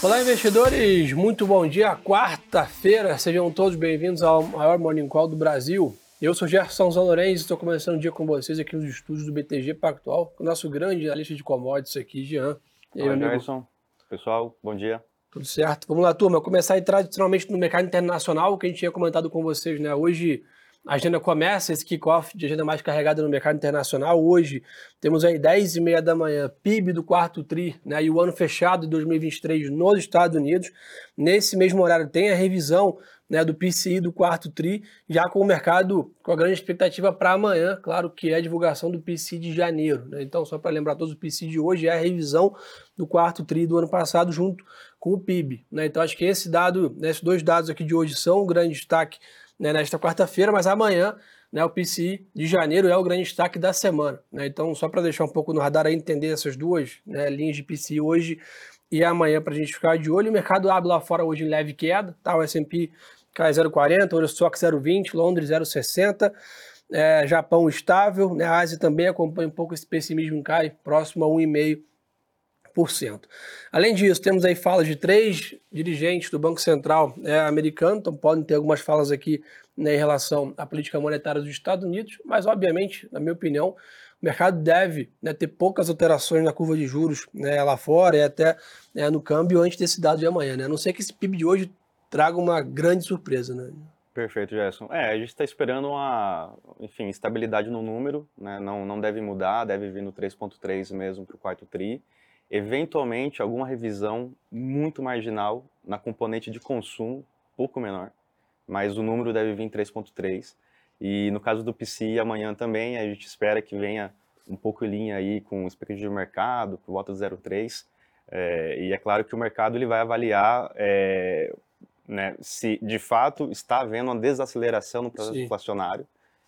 Olá, investidores! Muito bom dia, quarta-feira. Sejam todos bem-vindos ao maior Morning Call do Brasil. Eu sou Gerson Zanorenz e estou começando o dia com vocês aqui nos estúdios do BTG Pactual, com o nosso grande analista de commodities aqui, Jean. E aí, Olá, Gerson. Pessoal, bom dia. Tudo certo. Vamos lá, turma. Começar aí tradicionalmente no mercado internacional, que a gente tinha comentado com vocês, né? Hoje a agenda começa, esse kickoff de agenda mais carregada no mercado internacional. Hoje temos aí 10 e meia da manhã, PIB do quarto TRI, né, e o ano fechado de 2023 nos Estados Unidos. Nesse mesmo horário tem a revisão né, do PCI do quarto TRI, já com o mercado com a grande expectativa para amanhã, claro que é a divulgação do PCI de janeiro. Né? Então, só para lembrar todos, o PCI de hoje é a revisão do quarto TRI do ano passado junto com o PIB. Né? Então, acho que esse dado, né, esses dois dados aqui de hoje são um grande destaque né, nesta quarta-feira, mas amanhã né, o PCI de janeiro é o grande destaque da semana. Né? Então, só para deixar um pouco no radar aí, entender essas duas né, linhas de PCI hoje e amanhã para a gente ficar de olho. O mercado abre lá fora hoje em leve queda, tá? o S&P cai 0,40, o Eurostock 0,20, Londres 0,60, é, Japão estável, né? a Ásia também acompanha um pouco esse pessimismo, cai próximo a 1,5%. Além disso, temos aí falas de três dirigentes do Banco Central é, americano, então podem ter algumas falas aqui né, em relação à política monetária dos Estados Unidos, mas obviamente, na minha opinião, o mercado deve né, ter poucas alterações na curva de juros né, lá fora e até né, no câmbio antes desse dado de amanhã. Né? A não ser que esse PIB de hoje traga uma grande surpresa. Né? Perfeito, Gerson. É, a gente está esperando uma, enfim, estabilidade no número, né? não, não deve mudar, deve vir no 3.3 mesmo para o quarto TRI eventualmente alguma revisão muito marginal na componente de consumo, pouco menor, mas o número deve vir 3.3. E no caso do PCI, amanhã também a gente espera que venha um pouco em linha aí com o expectativa de mercado, por volta de 0,3. É, e é claro que o mercado ele vai avaliar é, né, se de fato está havendo uma desaceleração no processo Sim. inflacionário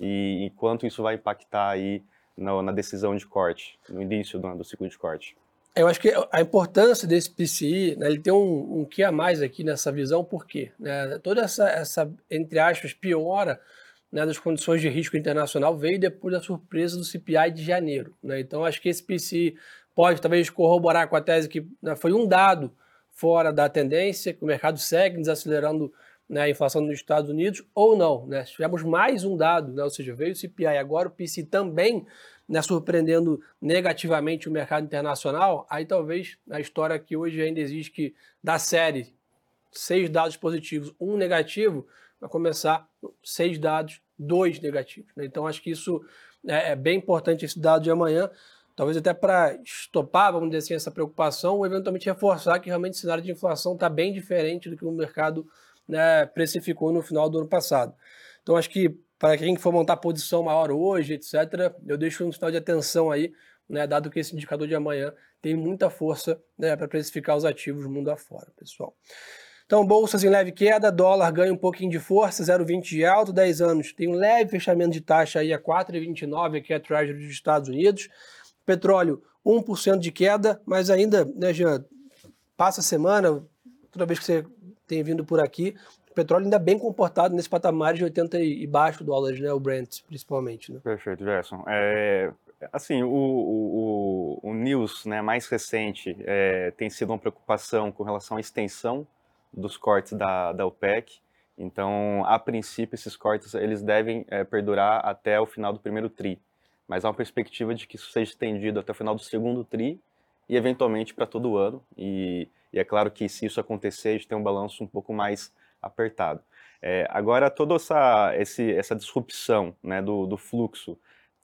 e, e, quanto isso vai impactar aí na, na decisão de corte, no início do, do ciclo de corte. Eu acho que a importância desse PCI, né, ele tem um, um que a mais aqui nessa visão, por quê? Né, toda essa, essa, entre aspas, piora né, das condições de risco internacional veio depois da surpresa do CPI de janeiro. Né? Então, acho que esse PCI pode talvez corroborar com a tese que né, foi um dado fora da tendência, que o mercado segue desacelerando né, a inflação nos Estados Unidos, ou não. Né? Tivemos mais um dado, né, ou seja, veio o CPI, agora o PCI também né, surpreendendo negativamente o mercado internacional, aí talvez a história que hoje ainda existe que da série seis dados positivos, um negativo, vai começar seis dados, dois negativos. Né? Então acho que isso é, é, bem importante esse dado de amanhã, talvez até para estopar, vamos dizer assim, essa preocupação, ou eventualmente reforçar que realmente o cenário de inflação está bem diferente do que o mercado né, precificou no final do ano passado. Então acho que para quem for montar posição maior hoje, etc., eu deixo um sinal de atenção aí, né, dado que esse indicador de amanhã tem muita força né, para precificar os ativos mundo afora, pessoal. Então, bolsas em leve queda, dólar ganha um pouquinho de força, 0,20 de alto, 10 anos tem um leve fechamento de taxa aí a 4,29, aqui a Treasury dos Estados Unidos. Petróleo, 1% de queda, mas ainda, né, já passa a semana, toda vez que você tem vindo por aqui, o petróleo ainda bem comportado nesse patamar de 80 e baixo dólares, né? O Brent, principalmente. Né? Perfeito, Gerson. É, assim, o, o, o, news né, mais recente é, tem sido uma preocupação com relação à extensão dos cortes da, da OPEC. Então, a princípio, esses cortes eles devem é, perdurar até o final do primeiro TRI. Mas há uma perspectiva de que isso seja estendido até o final do segundo TRI e, eventualmente, para todo o ano. E, e é claro que, se isso acontecer, a gente tem um balanço um pouco mais apertado. É, agora, toda essa, esse, essa disrupção né, do, do, fluxo,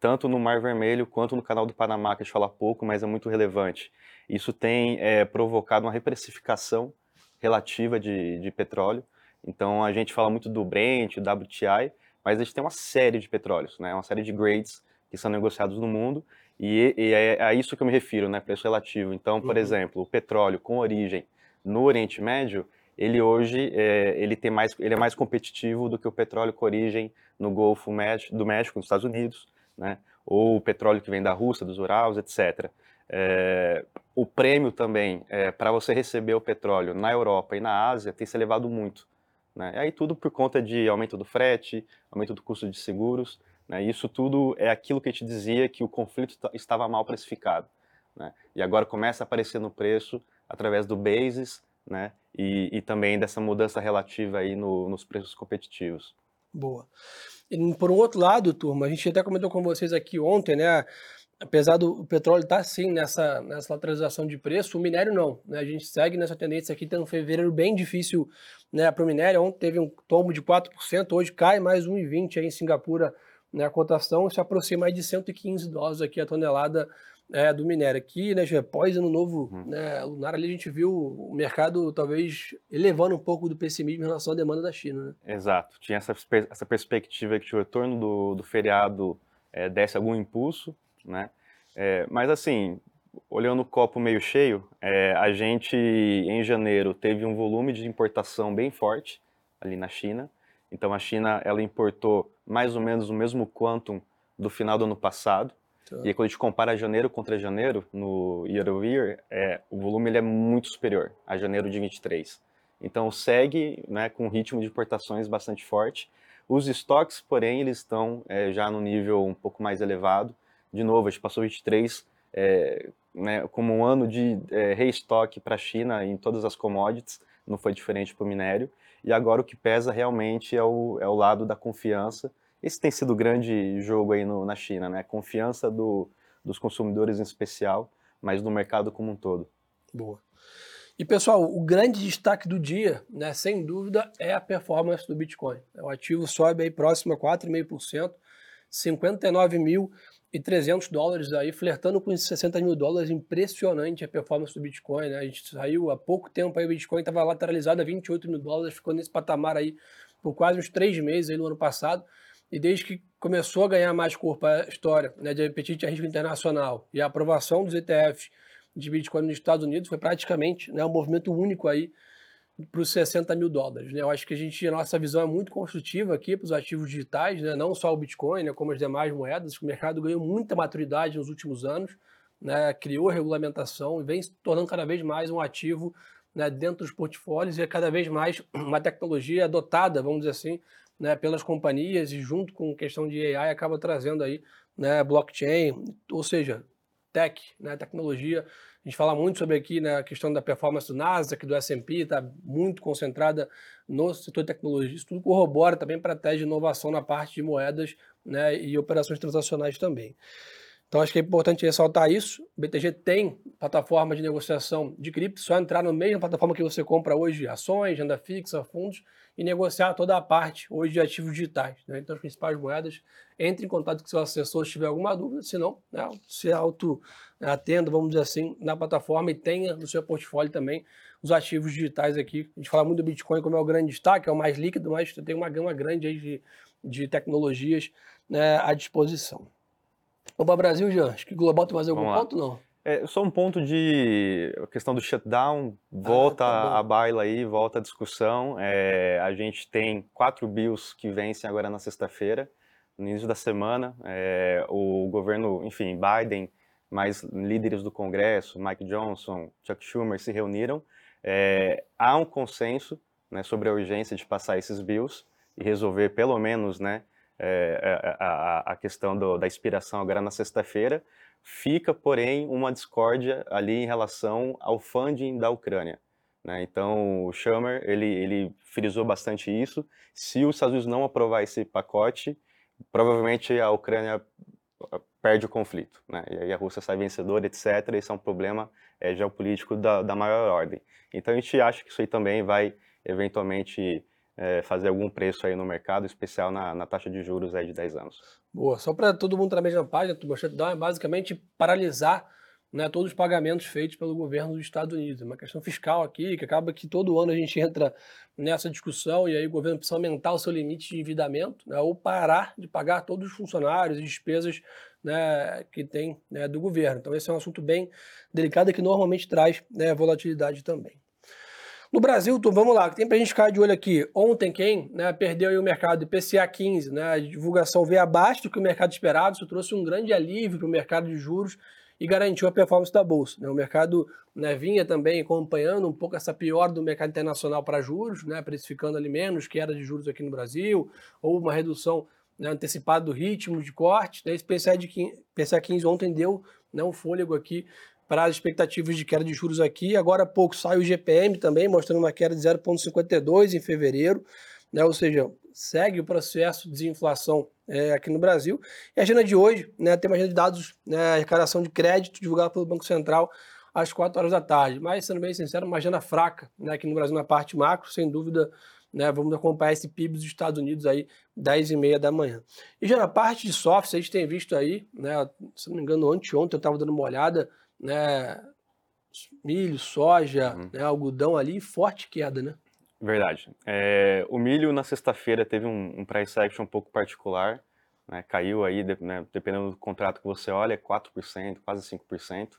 tanto no Mar Vermelho quanto no Canal do Panamá, que a gente fala pouco, mas é muito relevante, isso tem é, provocado uma reprecificação relativa de, de petróleo. Então, a gente fala muito do Brent, do WTI, mas a gente tem uma série de petróleos, né, uma série de grades que são negociados no mundo, e, e é a isso que eu me refiro, né, preço relativo. Então, por uhum. exemplo, o petróleo com origem no Oriente Médio, ele hoje é, ele tem mais, ele é mais competitivo do que o petróleo com origem no Golfo do México, nos Estados Unidos, né? ou o petróleo que vem da Rússia, dos Urals, etc. É, o prêmio também é, para você receber o petróleo na Europa e na Ásia tem se elevado muito. Né? E aí tudo por conta de aumento do frete, aumento do custo de seguros. Né? Isso tudo é aquilo que a gente dizia que o conflito estava mal precificado. Né? E agora começa a aparecer no preço através do basis, né? E, e também dessa mudança relativa aí no, nos preços competitivos. Boa. E por um outro lado, turma, a gente até comentou com vocês aqui ontem, né? Apesar do petróleo estar tá, sim nessa, nessa lateralização de preço, o minério não. Né? A gente segue nessa tendência aqui, tem um fevereiro bem difícil né, para o minério. Ontem teve um tombo de 4%, hoje cai mais 1,20% aí em Singapura né, a cotação, se aproxima de 115 dólares aqui a tonelada é, do minério. Aqui, né, após ano novo uhum. né, lunar ali, a gente viu o mercado talvez elevando um pouco do pessimismo em relação à demanda da China. Né? Exato. Tinha essa, essa perspectiva que o retorno do, do feriado é, desse algum impulso, né? É, mas assim, olhando o copo meio cheio, é, a gente em janeiro teve um volume de importação bem forte ali na China. Então a China ela importou mais ou menos o mesmo quantum do final do ano passado. Tá. E quando a gente compara janeiro contra janeiro, no year over year, é, o volume ele é muito superior a janeiro de 23. Então segue né, com um ritmo de importações bastante forte. Os estoques, porém, eles estão é, já no nível um pouco mais elevado. De novo, a gente passou 23 é, né, como um ano de é, reestoque para a China em todas as commodities, não foi diferente para o minério. E agora o que pesa realmente é o, é o lado da confiança esse tem sido o grande jogo aí no, na China, né? Confiança do, dos consumidores em especial, mas do mercado como um todo. Boa. E pessoal, o grande destaque do dia, né, sem dúvida, é a performance do Bitcoin. O ativo sobe aí próximo a 4,5%, 59.300 dólares aí, flertando com 60 mil dólares, impressionante a performance do Bitcoin, né? A gente saiu há pouco tempo aí, o Bitcoin estava lateralizado a 28 mil dólares, ficou nesse patamar aí por quase uns três meses aí no ano passado. E desde que começou a ganhar mais corpo a história né, de apetite a risco internacional e a aprovação dos ETFs de Bitcoin nos Estados Unidos, foi praticamente né, um movimento único aí para os 60 mil dólares. Né? Eu acho que a gente, a nossa visão é muito construtiva aqui para os ativos digitais, né? não só o Bitcoin, né, como as demais moedas. O mercado ganhou muita maturidade nos últimos anos, né? criou regulamentação e vem se tornando cada vez mais um ativo né, dentro dos portfólios e é cada vez mais uma tecnologia adotada, vamos dizer assim, né, pelas companhias e junto com questão de AI acaba trazendo aí né, blockchain, ou seja, tech, né, tecnologia. A gente fala muito sobre aqui né, a questão da performance do Nasdaq, do S&P, está muito concentrada no setor de tecnologia. Isso tudo corrobora também para a tese de inovação na parte de moedas né, e operações transacionais também. Então acho que é importante ressaltar isso. O BTG tem plataforma de negociação de cripto, só entrar na mesma plataforma que você compra hoje ações, renda fixa, fundos e negociar toda a parte hoje de ativos digitais. Né? Então, as principais moedas, entre em contato com seu assessor se tiver alguma dúvida, se não, né, se auto atenda, vamos dizer assim, na plataforma e tenha no seu portfólio também os ativos digitais aqui. A gente fala muito do Bitcoin como é o grande destaque, é o mais líquido, mas tem uma gama grande aí de, de tecnologias né, à disposição. Vamos para o Brasil, Jean. Acho que global tem mais algum ponto, não? É, só um ponto de a questão do shutdown, volta ah, tá a baila aí, volta a discussão. É, a gente tem quatro bills que vencem agora na sexta-feira, no início da semana. É, o governo, enfim, Biden, mais líderes do Congresso, Mike Johnson, Chuck Schumer, se reuniram. É, há um consenso né, sobre a urgência de passar esses bills e resolver pelo menos né, é, é, a, a, questão do, da expiração agora na sexta-feira. Fica, porém, uma discórdia ali em relação ao funding da Ucrânia. Né? Então, o Schumer, ele, ele frisou bastante isso. Se os Estados Unidos não aprovar esse pacote, provavelmente a Ucrânia ah, perde o conflito. Né? E aí a Rússia sai vencedora, etc. Esse é um problema é, geopolítico da, da maior ordem. Então, a gente acha que isso aí também vai, eventualmente, é, fazer algum preço aí no mercado, especial na, na taxa de juros aí de 10 anos. Boa, só para todo mundo estar na mesma página, o shutdown é basicamente paralisar né, todos os pagamentos feitos pelo governo dos Estados Unidos. É uma questão fiscal aqui, que acaba que todo ano a gente entra nessa discussão e aí o governo precisa aumentar o seu limite de endividamento né, ou parar de pagar todos os funcionários e despesas né, que tem né, do governo. Então esse é um assunto bem delicado e que normalmente traz né, volatilidade também. No Brasil, vamos lá, tem para a gente ficar de olho aqui. Ontem, quem né, perdeu o mercado IPCA 15, né, a divulgação veio abaixo do que o mercado esperado, isso trouxe um grande alívio para o mercado de juros e garantiu a performance da Bolsa. Né? O mercado né, vinha também acompanhando um pouco essa pior do mercado internacional para juros, né, precificando ali menos que era de juros aqui no Brasil, ou uma redução né, antecipada do ritmo de corte. Né? Esse PCA, de 15, PCA 15 ontem deu né, um fôlego aqui para as expectativas de queda de juros aqui. Agora há pouco sai o GPM também, mostrando uma queda de 0,52 em fevereiro, né? ou seja, segue o processo de desinflação é, aqui no Brasil. E a agenda de hoje né, tem uma agenda de dados, né, arrecadação de crédito divulgada pelo Banco Central às 4 horas da tarde. Mas, sendo bem sincero, uma agenda fraca né, aqui no Brasil na parte macro, sem dúvida. Né, vamos acompanhar esse PIB dos Estados Unidos aí, 10 e meia da manhã. E já na parte de software, a gente tem visto aí, né, se não me engano, anteontem eu estava dando uma olhada, né, milho, soja, uhum. né, algodão ali, forte queda, né? Verdade. É, o milho na sexta-feira teve um, um price action um pouco particular, né, caiu aí, né, dependendo do contrato que você olha, 4%, quase 5%.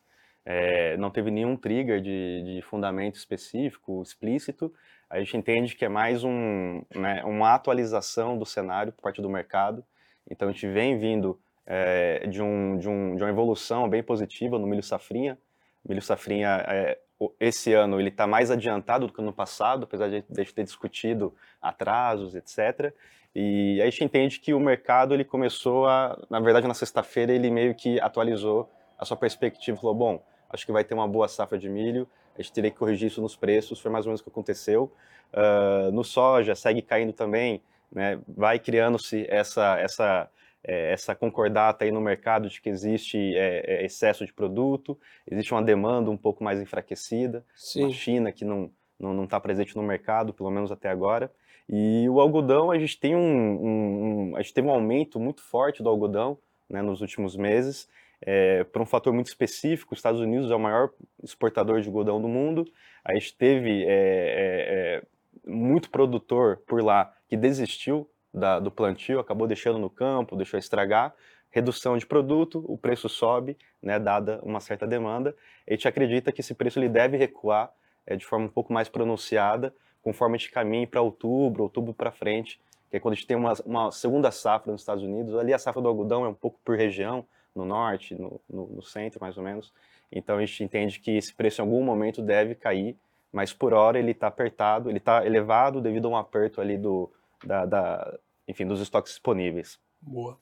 É, não teve nenhum trigger de, de, fundamento específico, explícito. A gente entende que é mais um, né, uma atualização do cenário por parte do mercado. Então a gente vem vindo é, de, um, de, um, de uma evolução bem positiva no milho safrinha. O milho safrinha, é, esse ano, ele está mais adiantado do que no passado, apesar de a gente ter discutido atrasos, etc. E aí a gente entende que o mercado ele começou a, na verdade, na sexta-feira ele meio que atualizou a sua perspectiva, falou, bom, acho que vai ter uma boa safra de milho, a gente teria que corrigir isso nos preços, foi mais ou menos o que aconteceu. Uh, no soja, segue caindo também, né, vai criando-se essa, essa, é, essa concordata aí no mercado de que existe é, é, excesso de produto, existe uma demanda um pouco mais enfraquecida, Sim. a China que não não está presente no mercado, pelo menos até agora. E o algodão, a gente tem um, um, um a gente teve um aumento muito forte do algodão né, nos últimos meses, é, por um fator muito específico. Os Estados Unidos é o maior exportador de algodão do mundo. A gente teve é, é, é muito produtor por lá que desistiu da, do plantio, acabou deixando no campo, deixou estragar. Redução de produto, o preço sobe, né, dada uma certa demanda. A gente acredita que esse preço ele deve recuar é, de forma um pouco mais pronunciada, conforme a gente caminha para outubro, outubro para frente, que é quando a gente tem uma, uma, segunda safra nos Estados Unidos. Ali a safra do algodão é um pouco por região, no norte, no, no, no centro mais ou menos. Então a gente entende que esse preço em algum momento deve cair, mas por hora ele está apertado, ele está elevado devido a um aperto ali do, da, da, enfim, dos estoques disponíveis. Boa.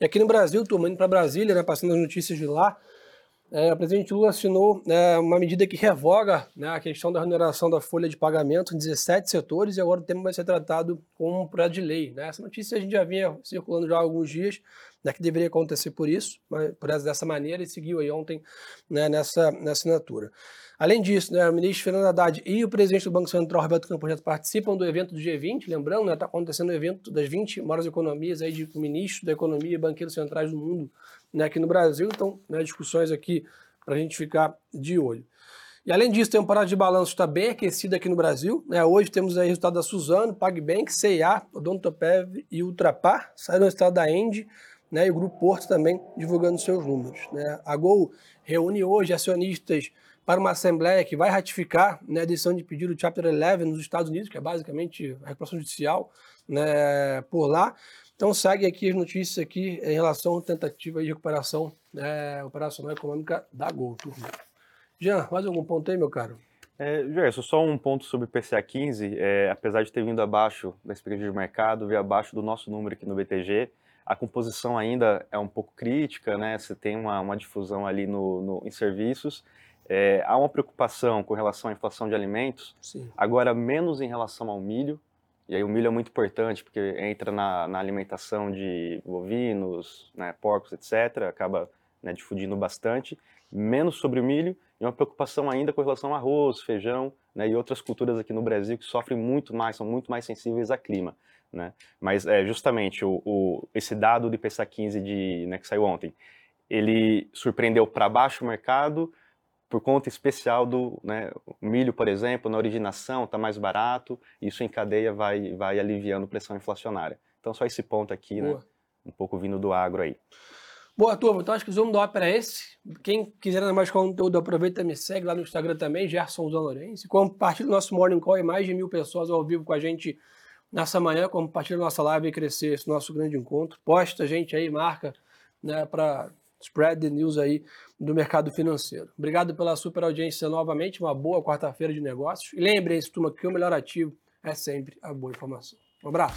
E aqui no Brasil, turma, indo para Brasília, né, passando as notícias de lá, é, o presidente Lula assinou é, uma medida que revoga né, a questão da remuneração da folha de pagamento em 17 setores e agora o tema vai ser tratado como um projeto de lei. Né? Essa notícia a gente já vinha circulando já há alguns dias, né, que deveria acontecer por isso, mas por essa, dessa maneira e seguiu aí ontem né, nessa, nessa assinatura. Além disso, né, o ministro Fernando Haddad e o presidente do Banco Central, Roberto Campos Neto, participam do evento do G20, lembrando, está né, acontecendo o evento das 20 maiores economias aí de ministros da economia e banqueiros centrais do mundo né, aqui no Brasil, então né, discussões aqui para a gente ficar de olho. E além disso, tem um parado de balanço está bem aquecido aqui no Brasil. Né? Hoje temos aí resultado da Suzano, PagBank, CIA, Odontopev e Ultrapar. Saíram o resultado da Endy né? e o Grupo Porto também divulgando seus números. Né? A Gol reúne hoje acionistas para uma assembleia que vai ratificar né, a decisão de pedir o Chapter 11 nos Estados Unidos, que é basicamente a recuperação judicial né, por lá. Então segue aqui as notícias aqui em relação à tentativa de recuperação né, operacional econômica da Gol. Turma. Jean, mais algum ponto aí, meu caro? É, Gerson, só um ponto sobre o PCA 15, é, apesar de ter vindo abaixo da expectativa de mercado, veio abaixo do nosso número aqui no BTG, a composição ainda é um pouco crítica, né? Você tem uma, uma difusão ali no, no em serviços, é, há uma preocupação com relação à inflação de alimentos, Sim. agora menos em relação ao milho, e aí o milho é muito importante porque entra na, na alimentação de bovinos, né, porcos, etc., acaba né, difundindo bastante, menos sobre o milho, e uma preocupação ainda com relação ao arroz, feijão né, e outras culturas aqui no Brasil que sofrem muito mais, são muito mais sensíveis ao clima. Né? Mas é, justamente o, o, esse dado do IPCA 15 de, né, que saiu ontem, ele surpreendeu para baixo o mercado, por conta especial do né, milho, por exemplo, na originação está mais barato, isso em cadeia vai, vai aliviando pressão inflacionária. Então só esse ponto aqui, né, um pouco vindo do agro aí. Boa, turma. Então acho que o zoom do ópera é esse. Quem quiser mais conteúdo, aproveita e me segue lá no Instagram também, Gerson Zanorense. Compartilha o nosso Morning Call e mais de mil pessoas ao vivo com a gente nessa manhã. Compartilha nossa live e crescer esse nosso grande encontro. Posta a gente aí, marca, né, para spread the news aí do mercado financeiro. Obrigado pela super audiência novamente, uma boa quarta-feira de negócios. E lembrem-se, turma, que o melhor ativo é sempre a boa informação. Um abraço.